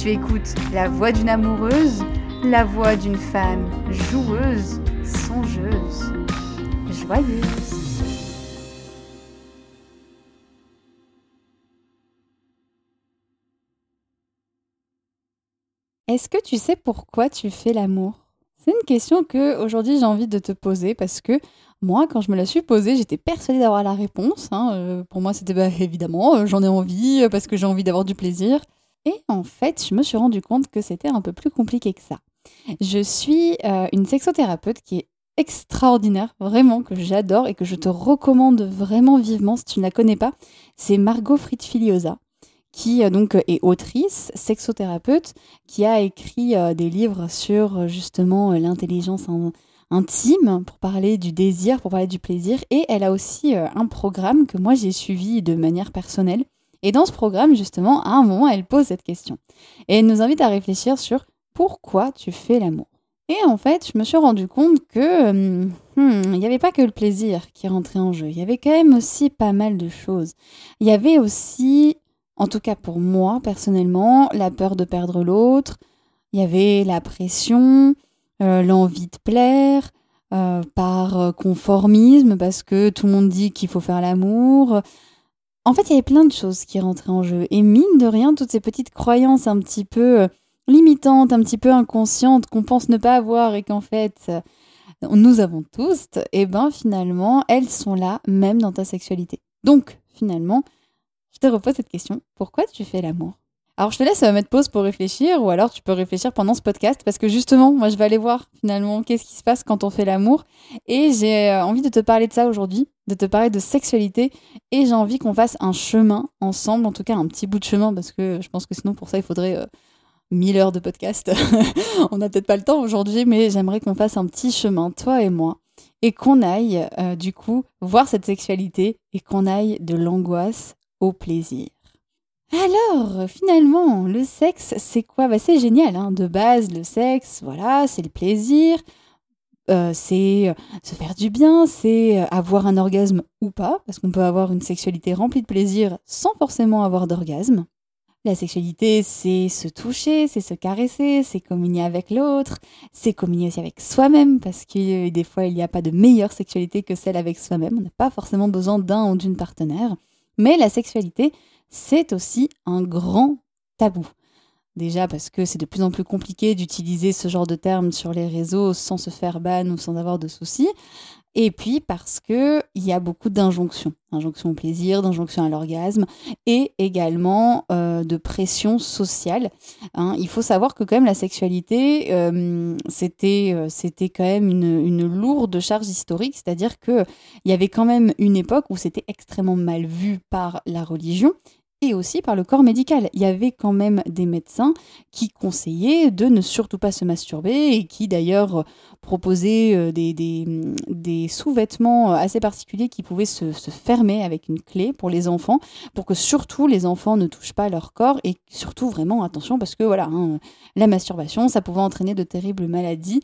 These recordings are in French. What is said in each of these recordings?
Tu écoutes la voix d'une amoureuse, la voix d'une femme joueuse, songeuse, joyeuse. Est-ce que tu sais pourquoi tu fais l'amour? C'est une question que aujourd'hui j'ai envie de te poser parce que moi, quand je me la suis posée, j'étais persuadée d'avoir la réponse. Hein. Euh, pour moi, c'était bah, évidemment, euh, j'en ai envie euh, parce que j'ai envie d'avoir du plaisir. Et en fait, je me suis rendu compte que c'était un peu plus compliqué que ça. Je suis euh, une sexothérapeute qui est extraordinaire, vraiment, que j'adore et que je te recommande vraiment vivement si tu ne la connais pas. C'est Margot Fritfiliosa, qui euh, donc est autrice, sexothérapeute, qui a écrit euh, des livres sur justement l'intelligence intime pour parler du désir, pour parler du plaisir. Et elle a aussi un programme que moi j'ai suivi de manière personnelle et dans ce programme, justement, à un moment, elle pose cette question. Et elle nous invite à réfléchir sur pourquoi tu fais l'amour. Et en fait, je me suis rendu compte que hum, hum, il n'y avait pas que le plaisir qui rentrait en jeu. Il y avait quand même aussi pas mal de choses. Il y avait aussi, en tout cas pour moi personnellement, la peur de perdre l'autre. Il y avait la pression, euh, l'envie de plaire, euh, par conformisme, parce que tout le monde dit qu'il faut faire l'amour. En fait, il y avait plein de choses qui rentraient en jeu. Et mine de rien, toutes ces petites croyances un petit peu euh, limitantes, un petit peu inconscientes, qu'on pense ne pas avoir et qu'en fait, euh, nous avons tous, et eh ben finalement, elles sont là même dans ta sexualité. Donc, finalement, je te repose cette question. Pourquoi tu fais l'amour? Alors je te laisse mettre pause pour réfléchir ou alors tu peux réfléchir pendant ce podcast parce que justement moi je vais aller voir finalement qu'est-ce qui se passe quand on fait l'amour et j'ai euh, envie de te parler de ça aujourd'hui, de te parler de sexualité et j'ai envie qu'on fasse un chemin ensemble, en tout cas un petit bout de chemin parce que je pense que sinon pour ça il faudrait euh, mille heures de podcast. on n'a peut-être pas le temps aujourd'hui mais j'aimerais qu'on fasse un petit chemin toi et moi et qu'on aille euh, du coup voir cette sexualité et qu'on aille de l'angoisse au plaisir. Alors, finalement, le sexe, c'est quoi? Bah, C'est génial, hein. de base, le sexe, voilà, c'est le plaisir, euh, c'est euh, se faire du bien, c'est euh, avoir un orgasme ou pas, parce qu'on peut avoir une sexualité remplie de plaisir sans forcément avoir d'orgasme. La sexualité, c'est se toucher, c'est se caresser, c'est communier avec l'autre, c'est communier aussi avec soi-même, parce que des fois, il n'y a pas de meilleure sexualité que celle avec soi-même. On n'a pas forcément besoin d'un ou d'une partenaire. Mais la sexualité, c'est aussi un grand tabou. Déjà parce que c'est de plus en plus compliqué d'utiliser ce genre de termes sur les réseaux sans se faire ban ou sans avoir de soucis. Et puis parce que il y a beaucoup d'injonctions, injonctions au plaisir, d'injonctions à l'orgasme, et également euh, de pression sociale. Hein. Il faut savoir que quand même la sexualité, euh, c'était euh, c'était quand même une, une, lourde charge historique, c'est-à-dire que il y avait quand même une époque où c'était extrêmement mal vu par la religion et aussi par le corps médical. Il y avait quand même des médecins qui conseillaient de ne surtout pas se masturber et qui d'ailleurs proposaient euh, des, sous-vêtements assez particuliers qui pouvaient se, fermer avec une clé pour les enfants, pour que surtout les enfants ne touchent pas leur corps et surtout vraiment attention parce que voilà, hein, la masturbation, ça pouvait entraîner de terribles maladies.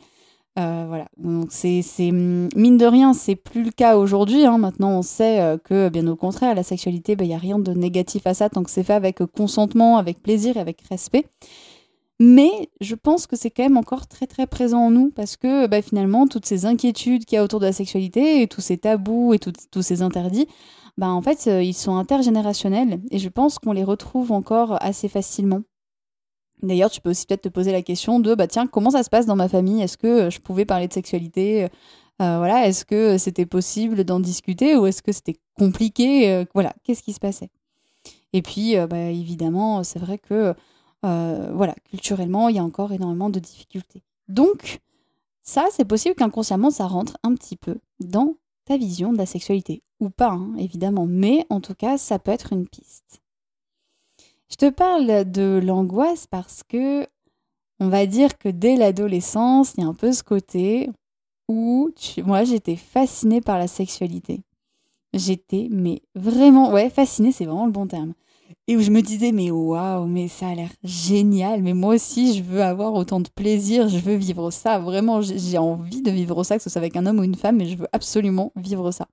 Euh, voilà, donc c'est mm, mine de rien, c'est plus le cas aujourd'hui. Hein. Maintenant, on sait euh, que, bien au contraire, la sexualité, il bah, n'y a rien de négatif à ça tant que c'est fait avec consentement, avec plaisir et avec respect. Mais je pense que c'est quand même encore très très présent en nous parce que bah, finalement, toutes ces inquiétudes qu'il y a autour de la sexualité et tous ces tabous et tous ces interdits, bah, en fait, euh, ils sont intergénérationnels et je pense qu'on les retrouve encore assez facilement. D'ailleurs, tu peux aussi peut-être te poser la question de bah tiens, comment ça se passe dans ma famille? Est-ce que euh, je pouvais parler de sexualité euh, Voilà, est-ce que c'était possible d'en discuter ou est-ce que c'était compliqué euh, Voilà, qu'est-ce qui se passait? Et puis, bah, évidemment, c'est vrai que voilà, culturellement, il y a encore énormément de difficultés. Donc, ça, c'est possible qu'inconsciemment, ça rentre un petit peu dans ta vision de la sexualité. Ou pas, hein, évidemment. Mais en tout cas, ça peut être une piste. Je te parle de l'angoisse parce que on va dire que dès l'adolescence, il y a un peu ce côté où moi j'étais fascinée par la sexualité. J'étais mais vraiment ouais, fascinée, c'est vraiment le bon terme. Et où je me disais mais waouh, mais ça a l'air génial, mais moi aussi je veux avoir autant de plaisir, je veux vivre ça, vraiment j'ai envie de vivre ça que ce soit avec un homme ou une femme, mais je veux absolument vivre ça.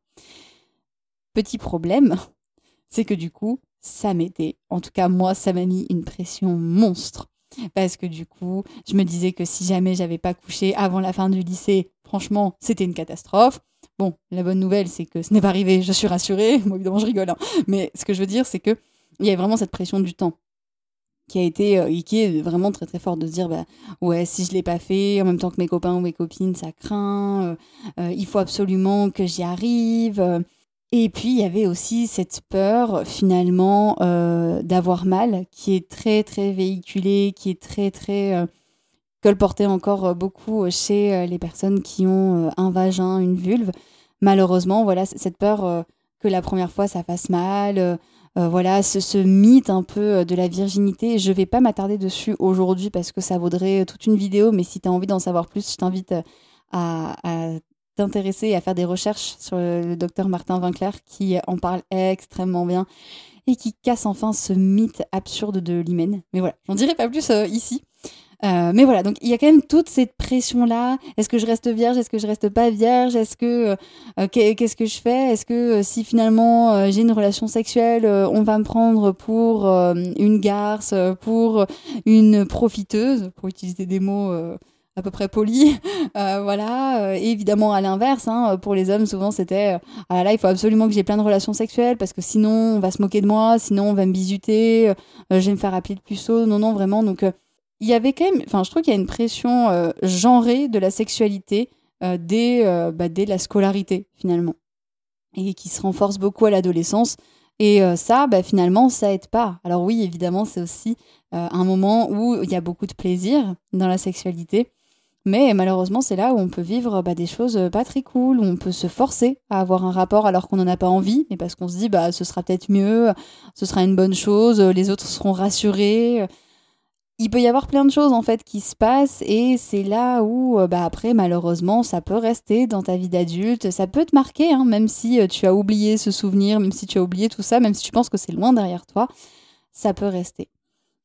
Petit problème, c'est que du coup, ça m'était, en tout cas moi, ça m'a mis une pression monstre. Parce que du coup, je me disais que si jamais j'avais pas couché avant la fin du lycée, franchement, c'était une catastrophe. Bon, la bonne nouvelle, c'est que ce n'est pas arrivé, je suis rassurée. Moi, évidemment, je rigole. Hein. Mais ce que je veux dire, c'est que il y a vraiment cette pression du temps qui a été euh, qui est vraiment très très forte de se dire bah ouais si je l'ai pas fait en même temps que mes copains ou mes copines ça craint euh, euh, il faut absolument que j'y arrive et puis il y avait aussi cette peur finalement euh, d'avoir mal qui est très très véhiculée, qui est très très euh, colportée encore beaucoup chez euh, les personnes qui ont un vagin, une vulve. Malheureusement, voilà cette peur que la première fois ça fasse mal. voilà ce, ce, mythe un peu de la virginité. Je vais pas m'attarder dessus aujourd'hui parce que ça vaudrait toute une vidéo, mais si tu as envie d'en savoir plus, je t'invite à t'intéresser à faire des recherches sur le, docteur Martin Winkler qui en parle extrêmement bien et qui casse enfin ce mythe absurde de l'hymen. Mais voilà, j'en dirai pas plus euh, ici. Euh, mais voilà, donc il y a quand même toute cette pression-là. Est-ce que je reste vierge? Est-ce que je reste pas vierge? Est-ce que euh, qu'est-ce que je fais? Est-ce que si finalement j'ai une relation sexuelle, on va me prendre pour une garce, pour une profiteuse, pour utiliser des mots à peu près poli. Euh, voilà. Euh, et évidemment, à l'inverse, hein, pour les hommes, souvent, c'était euh, ah là, il faut absolument que j'ai plein de relations sexuelles parce que sinon, on va se moquer de moi, sinon, on va me bisuter, je vais me faire appeler de puceau. Non, non, vraiment. Donc, il y avait quand même, enfin, je trouve qu'il y a une pression genrée de la sexualité dès, bah, dès la scolarité, finalement, et qui se renforce beaucoup à l'adolescence. Et ça, bah, finalement, ça aide pas. Alors oui, évidemment, c'est aussi un moment où il y a beaucoup de plaisir dans la sexualité. Mais malheureusement, c'est là où on peut vivre bah, des choses euh, pas très cool, où on peut se forcer à avoir un rapport alors qu'on n'en a pas envie, mais parce qu'on se dit bah ce sera peut-être mieux, ce sera une bonne chose, les autres seront rassurés. Il peut y avoir plein de choses en fait qui se passent et c'est là où euh, bah après malheureusement ça peut rester dans ta vie d'adulte, ça peut te marquer hein, même si euh, tu as oublié ce souvenir, même si tu as oublié tout ça, même si tu penses que c'est loin derrière toi, ça peut rester.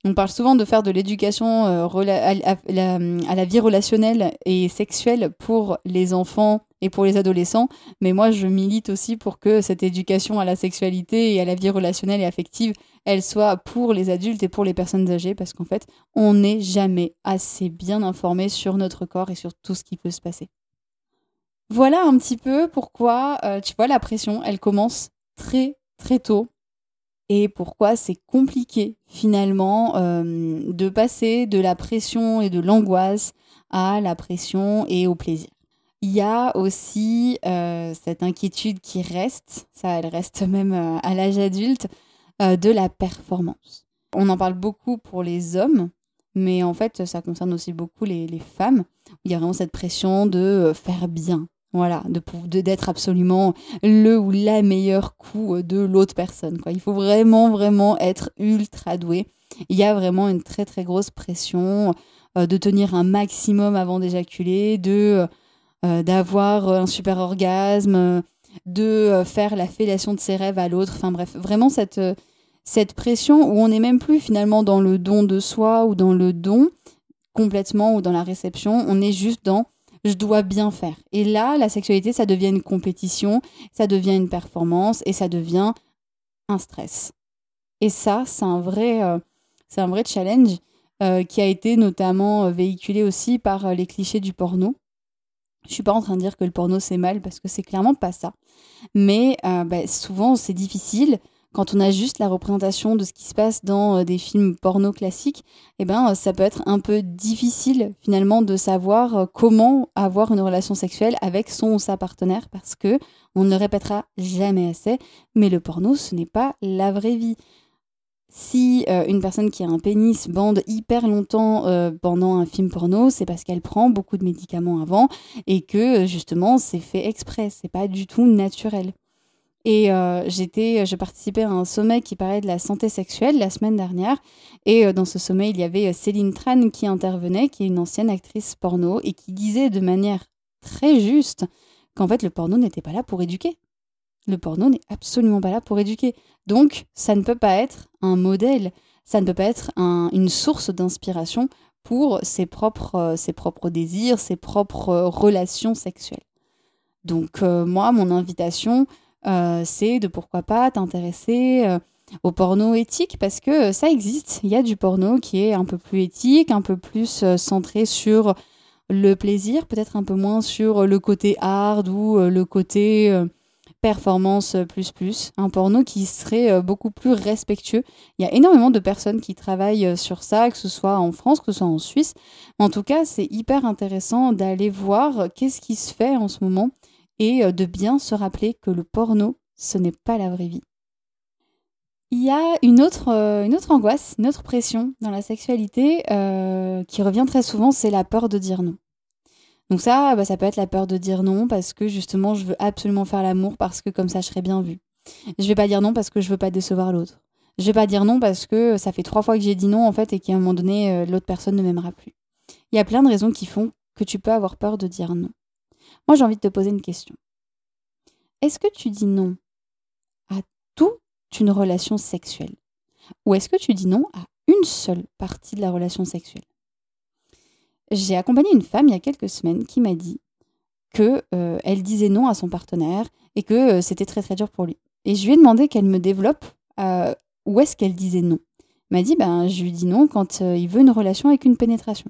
On parle souvent de faire de l'éducation euh, à, la vie relationnelle et sexuelle pour les enfants et pour les adolescents, mais moi je milite aussi pour que cette éducation à la sexualité et à la vie relationnelle et affective, elle soit pour les adultes et pour les personnes âgées, parce qu'en fait, on n'est jamais assez bien informé sur notre corps et sur tout ce qui peut se passer. Voilà un petit peu pourquoi, euh, tu vois, la pression, elle commence très très tôt et pourquoi c'est compliqué finalement euh, de passer de la pression et de l'angoisse à la pression et au plaisir. Il y a aussi euh, cette inquiétude qui reste, ça elle reste même euh, à l'âge adulte, de la performance. On en parle beaucoup pour les hommes, mais en fait ça concerne aussi beaucoup les, les femmes. Il y a vraiment cette pression de faire bien, voilà, de d'être absolument le ou la meilleure coup de l'autre personne. Quoi. Il faut vraiment, vraiment être ultra doué. Il y a vraiment une très, très grosse pression de tenir un maximum avant d'éjaculer, de euh, d'avoir un super orgasme, de euh, faire la fellation de ses rêves à l'autre. Enfin bref, vraiment cette, euh, cette pression où on n'est même plus finalement dans le don de soi ou dans le don complètement ou dans la réception, on est juste dans je dois bien faire. Et là, la sexualité, ça devient une compétition, ça devient une performance et ça devient un stress. Et ça, c'est un vrai, c'est un vrai challenge qui a été notamment véhiculé aussi par les clichés du porno. Je suis pas en train de dire que le porno c'est mal parce que c'est clairement pas ça. Mais euh, bah, souvent c'est difficile quand on a juste la représentation de ce qui se passe dans euh, des films porno classiques. Eh ben ça peut être un peu difficile finalement de savoir euh, comment avoir une relation sexuelle avec son ou sa partenaire parce que on ne le répétera jamais assez. Mais le porno ce n'est pas la vraie vie si euh, une personne qui a un pénis bande hyper longtemps euh, pendant un film porno, c'est parce qu'elle prend beaucoup de médicaments avant et que justement c'est fait exprès, c'est pas du tout naturel. Et euh, je participais à un sommet qui parlait de la santé sexuelle la semaine dernière. Et dans ce sommet, il y avait Céline Tran qui intervenait, qui est une ancienne actrice porno, et qui disait de manière très juste qu'en fait le porno n'était pas là pour éduquer. Le porno n'est absolument pas là pour éduquer. Donc, ça ne peut pas être un modèle, ça ne peut pas être une source d'inspiration pour ses propres, euh, désirs, ses propres euh, relations sexuelles. Donc, euh, moi, mon invitation, c'est de pourquoi pas t'intéresser au porno éthique parce que ça existe. Il y a du porno qui est un peu plus éthique, un peu plus centré sur le plaisir, peut-être un peu moins sur le côté hard ou le côté performance plus plus, un porno qui serait euh, beaucoup plus respectueux. Il y a énormément de personnes qui travaillent euh, sur ça, que ce soit en France, que ce soit en Suisse. En tout cas, c'est hyper intéressant d'aller voir qu'est-ce qui se fait en ce moment et euh, de bien se rappeler que le porno, ce n'est pas la vraie vie. Il y a une autre, autre angoisse, une autre pression dans la sexualité qui revient très souvent, c'est la peur de dire non. Donc ça, bah, ça peut être la peur de dire non parce que justement, je veux absolument faire l'amour parce que comme ça, je serai bien vue. Je vais pas dire non parce que je veux pas décevoir l'autre. Je vais pas dire non parce que ça fait trois fois que j'ai dit non en fait et qu'à un moment donné, euh, l'autre personne ne m'aimera plus. Il y a plein de raisons qui font que tu peux avoir peur de dire non. Moi, j'ai envie de te poser une question. Est-ce que tu dis non à toute une relation sexuelle? Ou est-ce que tu dis non à une seule partie de la relation sexuelle? J'ai accompagné une femme il y a quelques semaines qui m'a dit que euh, disait non à son partenaire et que euh, c'était très très dur pour lui. Et je lui ai demandé qu'elle me développe euh, où est-ce qu'elle disait non. Elle m'a dit ben je lui dis non quand il veut une relation avec une pénétration.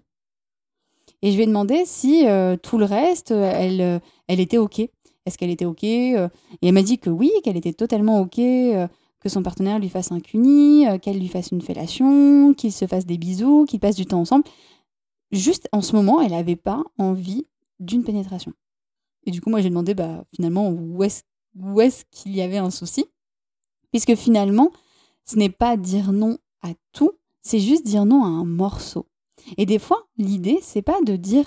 Et je lui ai demandé si tout le reste elle elle était ok. Est-ce qu'elle était ok Et elle m'a dit que oui, qu'elle était totalement ok que son partenaire lui fasse un cuni, qu'elle lui fasse une fellation, qu'ils se fassent des bisous, qu'ils passent du temps ensemble juste en ce moment, elle n'avait pas envie d'une pénétration. Et du coup, moi, j'ai demandé bah, finalement où est-ce est qu'il y avait un souci? Puisque finalement, ce n'est pas dire non à tout, c'est juste dire non à un morceau. Et des fois, l'idée, c'est pas de dire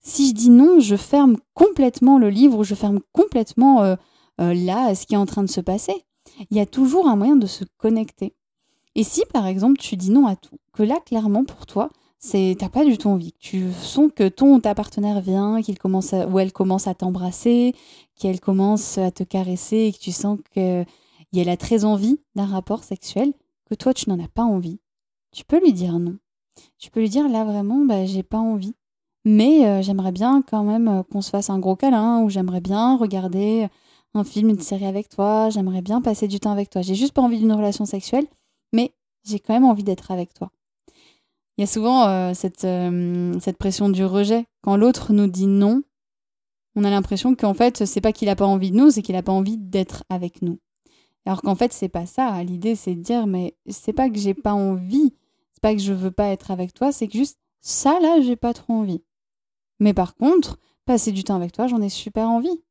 si je dis non, je ferme complètement le livre ou je ferme complètement euh, euh, là ce qui est en train de se passer. Il y a toujours un moyen de se connecter. Et si par exemple tu dis non à tout, que là clairement pour toi, c'est t'as pas du tout envie. Tu sens que ton ta partenaire vient, qu'il commence ou elle commence à t'embrasser, qu'elle commence à te caresser et que tu sens que elle a très envie d'un rapport sexuel, que toi tu n'en as pas envie. Tu peux lui dire non. Tu peux lui dire là vraiment bah j'ai pas envie. Mais euh, j'aimerais bien quand même euh, qu'on se fasse un gros câlin ou j'aimerais bien regarder un film, une série avec toi, j'aimerais bien passer du temps avec toi. J'ai juste pas envie d'une relation sexuelle, mais j'ai quand même envie d'être avec toi. Il y a souvent euh, cette, cette pression du rejet. Quand l'autre nous dit non, on a l'impression qu'en fait, c'est pas qu'il n'a pas envie de nous, c'est qu'il n'a pas envie d'être avec nous. Alors qu'en fait, c'est pas ça. L'idée, c'est de dire, mais c'est pas que j'ai pas envie, pas que je veux pas être avec toi, c'est que juste ça, là, j'ai pas trop envie. Mais par contre, passer du temps avec toi, j'en ai super envie.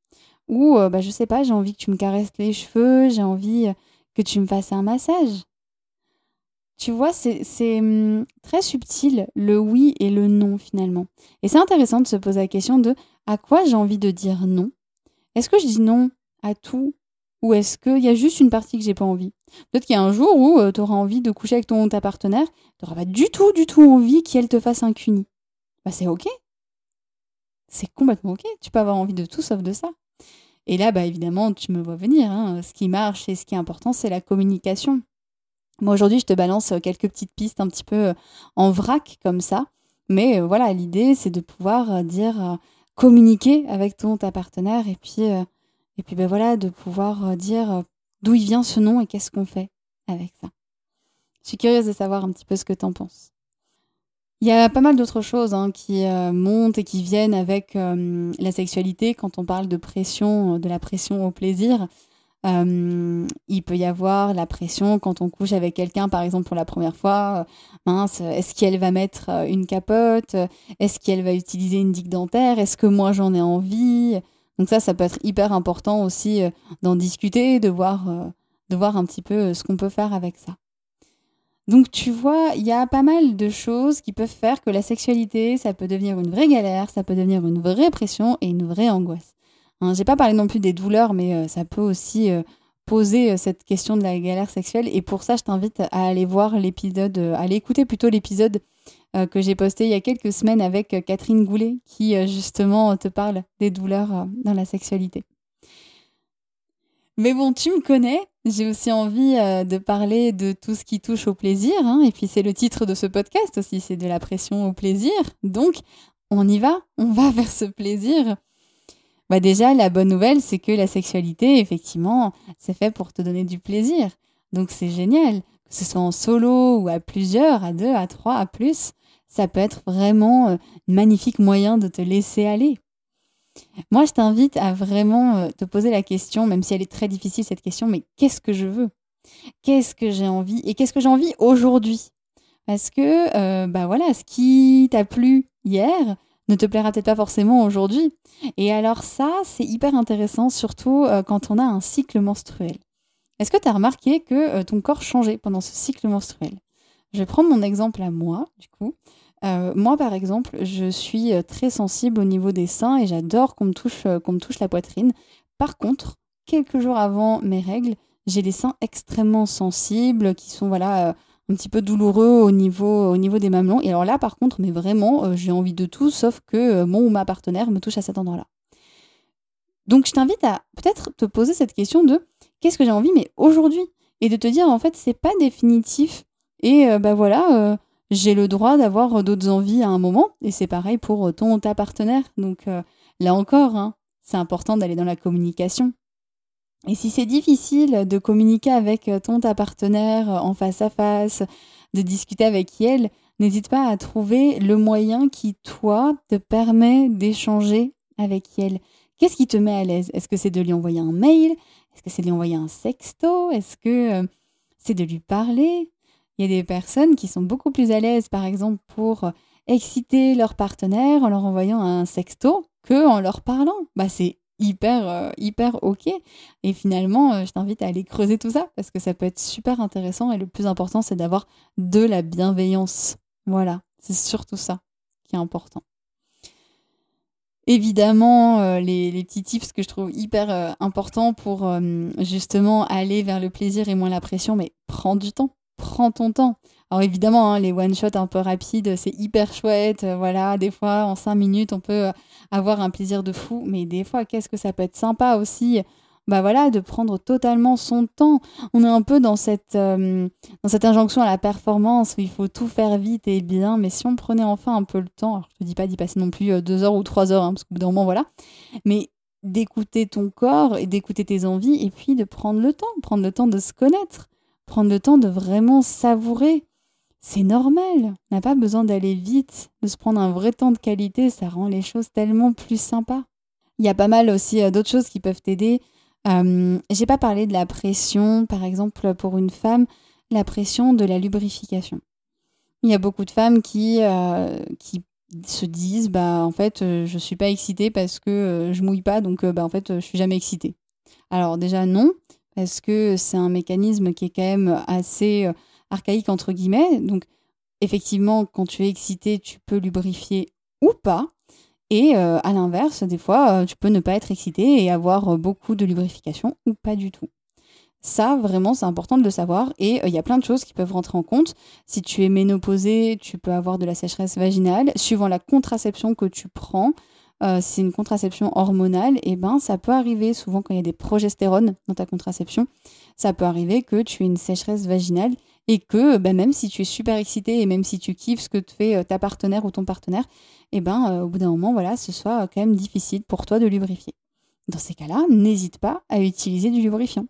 Ou, euh, bah, je sais pas, j'ai envie que tu me caresses les cheveux, j'ai envie euh, que tu me fasses un massage. Tu vois, c'est hum, très subtil le oui et le non finalement. Et c'est intéressant de se poser la question de à quoi j'ai envie de dire non? Est-ce que je dis non à tout? Ou est-ce qu'il y a juste une partie que j'ai pas envie? Peut-être qu'il y a un jour où euh, tu auras envie de coucher avec ton ta partenaire, tu n'auras pas du tout, du tout envie qu'elle te fasse un cuni. Bah c'est ok. C'est complètement ok. Tu peux avoir envie de tout sauf de ça. Et là, bah évidemment, tu me vois venir. Hein. Ce qui marche et ce qui est important, c'est la communication. Moi aujourd'hui, je te balance euh, quelques petites pistes un petit peu euh, en vrac comme ça. Mais voilà, l'idée, c'est de pouvoir dire, communiquer avec ton ta partenaire et puis et puis ben voilà, de pouvoir dire d'où il vient ce nom et qu'est-ce qu'on fait avec ça. Je suis curieuse de savoir un petit peu ce que tu en penses. Il y a pas mal d'autres choses hein, qui euh, montent et qui viennent avec la sexualité quand on parle de pression, de la pression au plaisir. il peut y avoir la pression quand on couche avec quelqu'un, par exemple pour la première fois. mince, est-ce qu'elle va mettre une capote? Est-ce qu'elle va utiliser une digue dentaire? Est-ce que moi j'en ai envie? Donc ça, ça peut être hyper important aussi euh, d'en discuter, de voir, euh, de voir un petit peu euh, ce qu'on peut faire avec ça. Donc tu vois, il y a pas mal de choses qui peuvent faire que la sexualité, ça peut devenir une vraie galère, ça peut devenir une vraie pression et une vraie angoisse. Hein, J'ai pas parlé non plus des douleurs, mais ça peut aussi poser cette question de la galère sexuelle. Et pour ça, je t'invite à aller voir l'épisode, à aller écouter plutôt l'épisode que j'ai posté il y a quelques semaines avec euh, Catherine Goulet, qui euh, justement te parle des douleurs dans la sexualité. Mais bon, tu me connais, j'ai aussi envie de parler de tout ce qui touche au plaisir, hein, et puis c'est le titre de ce podcast aussi, c'est de la pression au plaisir. Donc, on y va, on va vers ce plaisir. Bah déjà, la bonne nouvelle, c'est que la sexualité, effectivement, c'est fait pour te donner du plaisir. Donc c'est génial, que ce soit en solo ou à plusieurs, à deux, à trois, à plus ça peut être vraiment un euh, magnifique moyen de te laisser aller. Moi, je t'invite à vraiment euh, te poser la question, même si elle est très difficile cette question, mais qu'est-ce que je veux? Qu'est-ce que j'ai envie? Et qu'est-ce que j'ai envie aujourd'hui? Parce que, euh, bah voilà, ce qui t'a plu hier ne te plaira peut-être pas forcément aujourd'hui. Et alors ça, c'est hyper intéressant, surtout quand on a un cycle menstruel. Est-ce que tu as remarqué que ton corps changeait pendant ce cycle menstruel? Je vais prendre mon exemple à moi, du coup. Euh, moi, par exemple, je suis euh, très sensible au niveau des seins et j'adore qu'on me, touche, euh, me touche la poitrine. Par contre, quelques jours avant mes règles, j'ai les seins extrêmement sensibles qui sont voilà un petit peu douloureux au niveau, au niveau des mamelons. Et alors là, par contre, mais vraiment, j'ai envie de tout sauf que mon ou ma partenaire me touche à cet endroit-là. Donc, je t'invite à peut-être te poser cette question de qu'est-ce que j'ai envie, mais aujourd'hui, et de te dire en fait, c'est pas définitif. Et ben voilà j'ai le droit d'avoir d'autres envies à un moment. Et c'est pareil pour ton ou ta partenaire. Donc euh, là encore, hein, c'est important d'aller dans la communication. Et si c'est difficile de communiquer avec ton ta partenaire en face à face, de discuter avec elle, n'hésite pas à trouver le moyen qui, toi, te permet d'échanger avec elle. Qu'est-ce qui te met à l'aise? Est-ce que c'est de lui envoyer un mail? Est-ce que c'est de lui envoyer un sexto? Est-ce que euh, c'est de lui parler? Il y a des personnes qui sont beaucoup plus à l'aise, par exemple, pour exciter leur partenaire en leur envoyant un sexto que en leur parlant. Bah, c'est hyper, euh, hyper OK. Et finalement, euh, je t'invite à aller creuser tout ça parce que ça peut être super intéressant. Et le plus important, c'est d'avoir de la bienveillance. Voilà, c'est surtout ça qui est important. Évidemment, euh, les, petits tips que je trouve hyper importants pour justement aller vers le plaisir et moins la pression, mais prends du temps prends ton temps. Alors évidemment, hein, les one-shots un peu rapides, c'est hyper chouette. Euh, voilà, des fois, en cinq minutes, on peut euh, avoir un plaisir de fou. Mais des fois, qu'est-ce que ça peut être sympa aussi bah voilà, de prendre totalement son temps. On est un peu dans cette, euh, dans cette injonction à la performance où il faut tout faire vite et bien, mais si on prenait enfin un peu le temps, alors je te dis pas d'y passer non plus deux heures ou trois heures, hein, parce qu'au bout d'un moment, voilà, mais d'écouter ton corps et d'écouter tes envies et puis de prendre le temps, prendre le temps de se connaître prendre le temps de vraiment savourer. C'est normal. On n'a pas besoin d'aller vite, de se prendre un vrai temps de qualité, ça rend les choses tellement plus sympas. Il y a pas mal aussi euh, d'autres choses qui peuvent t'aider. Euh, J'ai pas parlé de la pression, par exemple, pour une femme, la pression de la lubrification. Il y a beaucoup de femmes qui, euh, qui se disent bah en fait je suis pas excitée parce que je mouille pas donc bah en fait je suis jamais excitée. Alors déjà non parce que c'est un mécanisme qui est quand même assez archaïque entre guillemets? Donc effectivement quand tu es excité tu peux lubrifier ou pas et à l'inverse des fois tu peux ne pas être excité et avoir beaucoup de lubrification ou pas du tout. Ça, vraiment, c'est important de le savoir. Et euh, il y a plein de choses qui peuvent rentrer en compte. Si tu es ménopausée, tu peux avoir de la sécheresse vaginale. Suivant la contraception que tu prends, euh, c'est une contraception hormonale, et eh ben, ça peut arriver souvent quand il y a des progestérones dans ta contraception, ça peut arriver que tu aies une sécheresse vaginale et que ben, même si tu es super excité et même si tu kiffes ce que te fait euh, ta partenaire ou ton partenaire, et eh ben, au bout d'un moment, voilà, ce soit quand même difficile pour toi de lubrifier. Dans ces cas-là, n'hésite pas à utiliser du lubrifiant.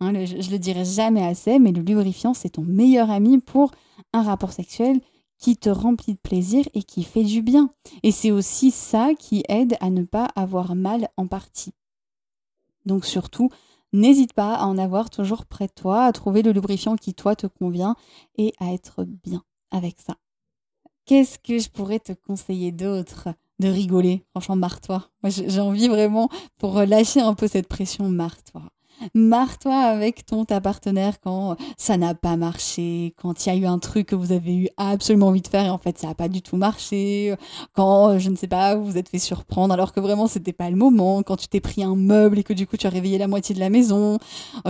Hein, je, le dirai jamais assez, mais le lubrifiant, c'est ton meilleur ami pour un rapport sexuel qui te remplit de plaisir et qui fait du bien. Et c'est aussi ça qui aide à ne pas avoir mal en partie. Donc surtout, n'hésite pas à en avoir toujours près de toi, à trouver le lubrifiant qui toi te convient et à être bien avec ça. Qu'est-ce que je pourrais te conseiller d'autre De rigoler? Franchement, marre-toi. Moi, j'ai envie vraiment, pour lâcher un peu cette pression, marre-toi marre-toi avec ton ta partenaire quand ça n'a pas marché, quand il y a eu un truc que vous avez eu absolument envie de faire et en fait ça n'a pas du tout marché, quand je ne sais pas, vous vous êtes fait surprendre alors que vraiment c'était pas le moment, quand tu t'es pris un meuble et que du coup tu as réveillé la moitié de la maison,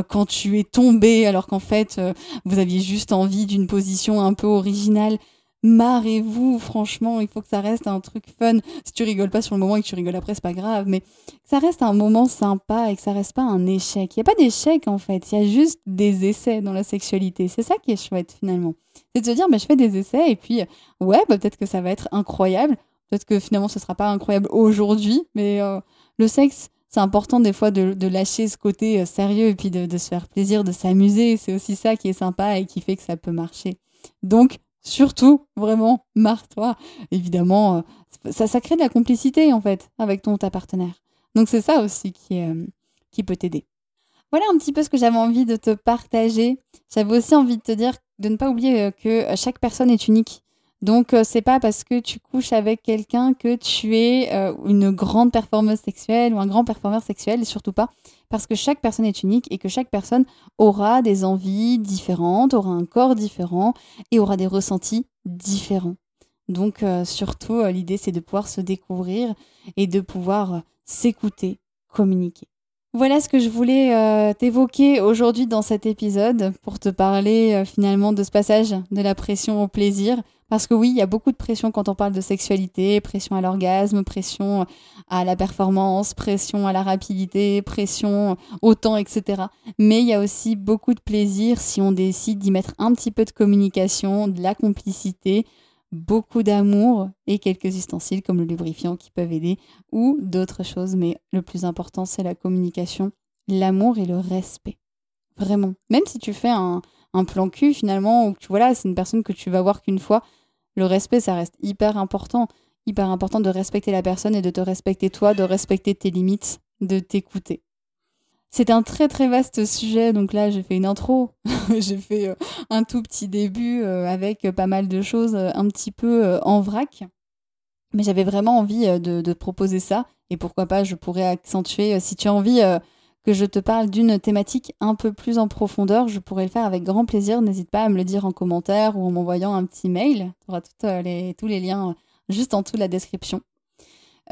quand tu es tombé alors qu'en fait vous aviez juste envie d'une position un peu originale marrez-vous, franchement, il faut que ça reste un truc fun. Si tu rigoles pas sur le moment et que tu rigoles après, c'est pas grave, mais que ça reste un moment sympa et que ça reste pas un échec. Il n'y a pas d'échec en fait, il y a juste des essais dans la sexualité. C'est ça qui est chouette finalement. C'est de se dire, bah, je fais des essais et puis, ouais, bah, peut-être que ça va être incroyable. Peut-être que finalement ce sera pas incroyable aujourd'hui, mais euh, le sexe, c'est important des fois de, lâcher ce côté euh, sérieux et puis de, de se faire plaisir, de s'amuser. C'est aussi ça qui est sympa et qui fait que ça peut marcher. Donc, Surtout, vraiment, marre-toi. Évidemment, euh, ça, crée de la complicité, en fait, avec ton ta partenaire. Donc c'est ça aussi qui, euh, qui peut t'aider. Voilà un petit peu ce que j'avais envie de te partager. J'avais aussi envie de te dire de ne pas oublier euh, que chaque personne est unique. Donc c'est pas parce que tu couches avec quelqu'un que tu es une grande performeuse sexuelle ou un grand performeur sexuel, surtout pas parce que chaque personne est unique et que chaque personne aura des envies différentes, aura un corps différent et aura des ressentis différents. Donc euh, surtout, euh, l'idée, c'est de pouvoir se découvrir et de pouvoir euh, s'écouter, communiquer. Voilà ce que je voulais t'évoquer aujourd'hui dans cet épisode pour te parler finalement de ce passage de la pression au plaisir. Parce que oui, il y a beaucoup de pression quand on parle de sexualité, pression à l'orgasme, pression à la performance, pression à la rapidité, pression au temps, etc. Mais il y a aussi beaucoup de plaisir si on décide d'y mettre un petit peu de communication, de la complicité, beaucoup d'amour et quelques ustensiles comme le lubrifiant qui peuvent aider ou d'autres choses. Mais le plus important, c'est la communication, l'amour et le respect. Vraiment. Même si tu fais un, plan cul finalement, ou que tu voilà, c'est une personne que tu vas voir qu'une fois, le respect, ça reste hyper important. Hyper important de respecter la personne et de te respecter toi, de respecter tes limites, de t'écouter. C'est un très très vaste sujet, donc là j'ai fait une intro, j'ai fait euh, un tout petit début euh, avec pas mal de choses euh, un petit peu en vrac. Mais j'avais vraiment envie de, de, proposer ça, et pourquoi pas je pourrais accentuer, si tu as envie que je te parle d'une thématique un peu plus en profondeur, je pourrais le faire avec grand plaisir. N'hésite pas à me le dire en commentaire ou en m'envoyant un petit mail. Tu auras les, tous les liens juste en dessous de la description.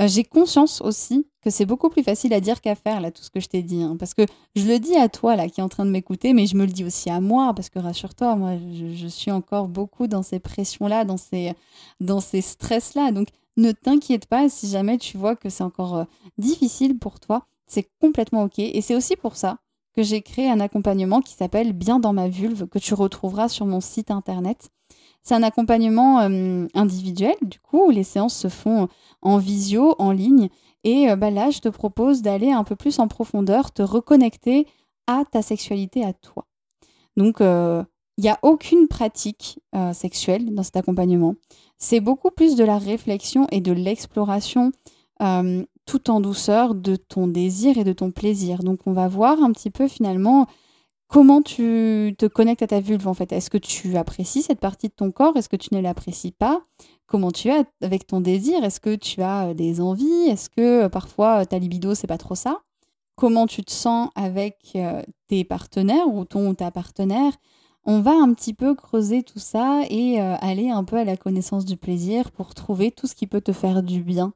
Euh, j'ai conscience aussi que c'est beaucoup plus facile à dire qu'à faire, là, tout ce que je t'ai dit. Hein, parce que je le dis à toi, là, qui est en train de m'écouter, mais je me le dis aussi à moi, parce que rassure-toi, moi, je, suis encore beaucoup dans ces pressions-là, dans ces, dans ces stress-là. Donc, ne t'inquiète pas si jamais tu vois que c'est encore difficile pour toi c'est complètement OK. Et c'est aussi pour ça que j'ai créé un accompagnement qui s'appelle Bien dans ma vulve, que tu retrouveras sur mon site internet. C'est un accompagnement euh, individuel, du coup, où les séances se font en visio, en ligne. Et euh, bah, là, je te propose d'aller un peu plus en profondeur, te reconnecter à ta sexualité, à toi. Donc, euh, il n'y a aucune pratique sexuelle dans cet accompagnement. C'est beaucoup plus de la réflexion et de l'exploration tout en douceur de ton désir et de ton plaisir. Donc on va voir un petit peu finalement comment tu te connectes à ta vulve en fait? Est-ce que tu apprécies cette partie de ton corps? Est-ce que tu ne l'apprécies pas? Comment tu es avec ton désir? Est-ce que tu as euh, des envies? Est-ce que euh, parfois ta libido c'est pas trop ça? Comment tu te sens avec tes partenaires ou ton ou ta partenaire? On va un petit peu creuser tout ça et aller un peu à la connaissance du plaisir pour trouver tout ce qui peut te faire du bien.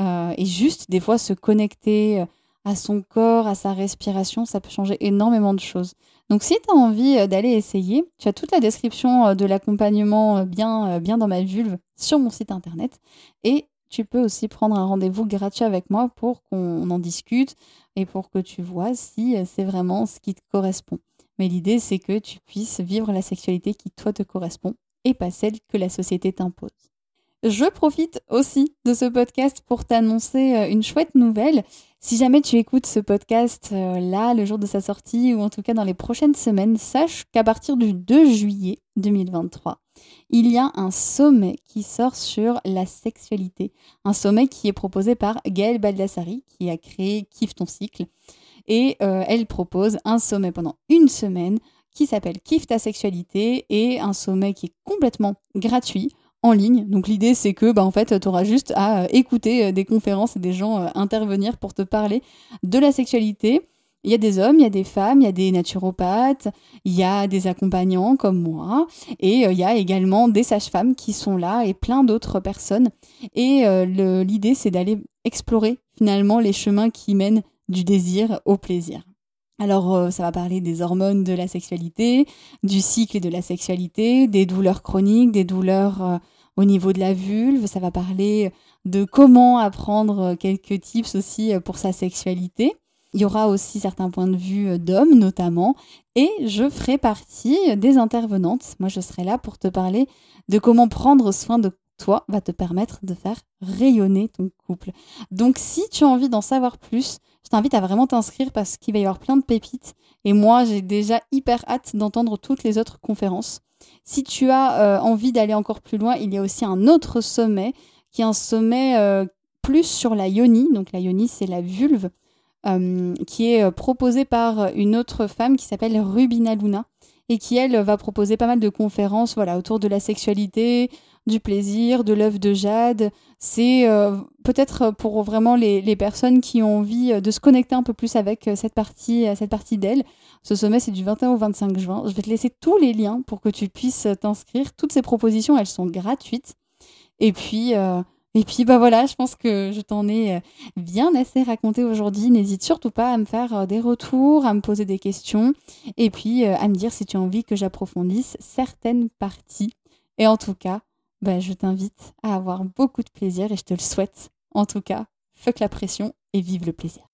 et juste des fois se connecter à son corps, à sa respiration, ça peut changer énormément de choses. Donc si tu as envie euh, d'aller essayer, tu as toute la description euh, de l'accompagnement euh, bien, bien dans ma vulve sur mon site internet. Et tu peux aussi prendre un rendez-vous gratuit avec moi pour qu'on en discute et pour que tu vois si c'est vraiment ce qui te correspond. Mais l'idée, c'est que tu puisses vivre la sexualité qui, toi, te correspond et pas celle que la société t'impose. Je profite aussi de ce podcast pour t'annoncer une chouette nouvelle. Si jamais tu écoutes ce podcast euh, là, le jour de sa sortie, ou en tout cas dans les prochaines semaines, sache qu'à partir du 2 juillet 2023, il y a un sommet qui sort sur la sexualité. Un sommet qui est proposé par Gaëlle Baldassari, qui a créé Kiffe ton cycle. Et euh, elle propose un sommet pendant une semaine qui s'appelle Kiffe ta sexualité et un sommet qui est complètement gratuit en ligne. Donc l'idée c'est que bah, en fait tu auras juste à euh, écouter euh, des conférences et des gens euh, intervenir pour te parler de la sexualité. Il y a des hommes, il y a des femmes, il y a des naturopathes, il y a des accompagnants comme moi, et il y a également des sages-femmes qui sont là et plein d'autres personnes. Et l'idée, c'est d'aller explorer finalement les chemins qui mènent du désir au plaisir. Alors, ça va parler des hormones de la sexualité, du cycle de la sexualité, des douleurs chroniques, des douleurs au niveau de la vulve. Ça va parler de comment apprendre quelques tips aussi pour sa sexualité. Il y aura aussi certains points de vue d'hommes notamment. Et je ferai partie des intervenantes. Moi, je serai là pour te parler de comment prendre soin de toi va te permettre de faire rayonner ton couple. Donc si tu as envie d'en savoir plus, je t'invite à vraiment t'inscrire parce qu'il va y avoir plein de pépites. Et moi, j'ai déjà hyper hâte d'entendre toutes les autres conférences. Si tu as euh, envie d'aller encore plus loin, il y a aussi un autre sommet qui est un sommet euh, plus sur la yoni. Donc la yoni, c'est la vulve, euh, qui est proposé par une autre femme qui s'appelle Rubina Luna et qui, elle, va proposer pas mal de conférences voilà, autour de la sexualité, du plaisir, de l'œuf de jade. C'est euh, peut-être pour vraiment les, personnes qui ont envie de se connecter un peu plus avec euh, cette partie, euh, cette partie d'elle. Ce sommet, c'est du 21 au 25 juin. Je vais te laisser tous les liens pour que tu puisses t'inscrire. Toutes ces propositions, elles sont gratuites. Et puis, et puis, bah voilà, je pense que je t'en ai bien assez raconté aujourd'hui. N'hésite surtout pas à me faire des retours, à me poser des questions et puis à me dire si tu as envie que j'approfondisse certaines parties. Et en tout cas, bah, je t'invite à avoir beaucoup de plaisir et je te le souhaite. En tout cas, fuck la pression et vive le plaisir.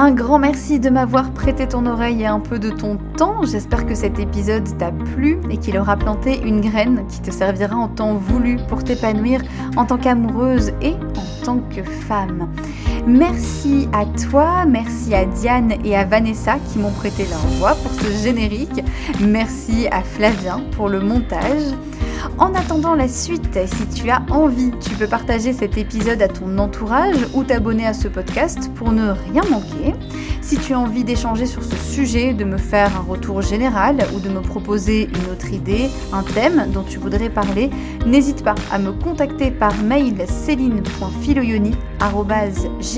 Un grand merci de m'avoir prêté ton oreille et un peu de ton temps. J'espère que cet épisode t'a plu et qu'il aura planté une graine qui te servira en temps voulu pour t'épanouir en tant qu'amoureuse et en tant que femme. Merci à toi, merci à Diane et à Vanessa qui m'ont prêté leur voix pour ce générique. Merci à Flavien pour le montage. En attendant la suite, si tu as envie, tu peux partager cet épisode à ton entourage ou t'abonner à ce podcast pour ne rien manquer. Si tu as envie d'échanger sur ce sujet, de me faire un retour général ou de me proposer une autre idée, un thème dont tu voudrais parler, n'hésite pas à me contacter par mail céline.filoyoni.gmail.com.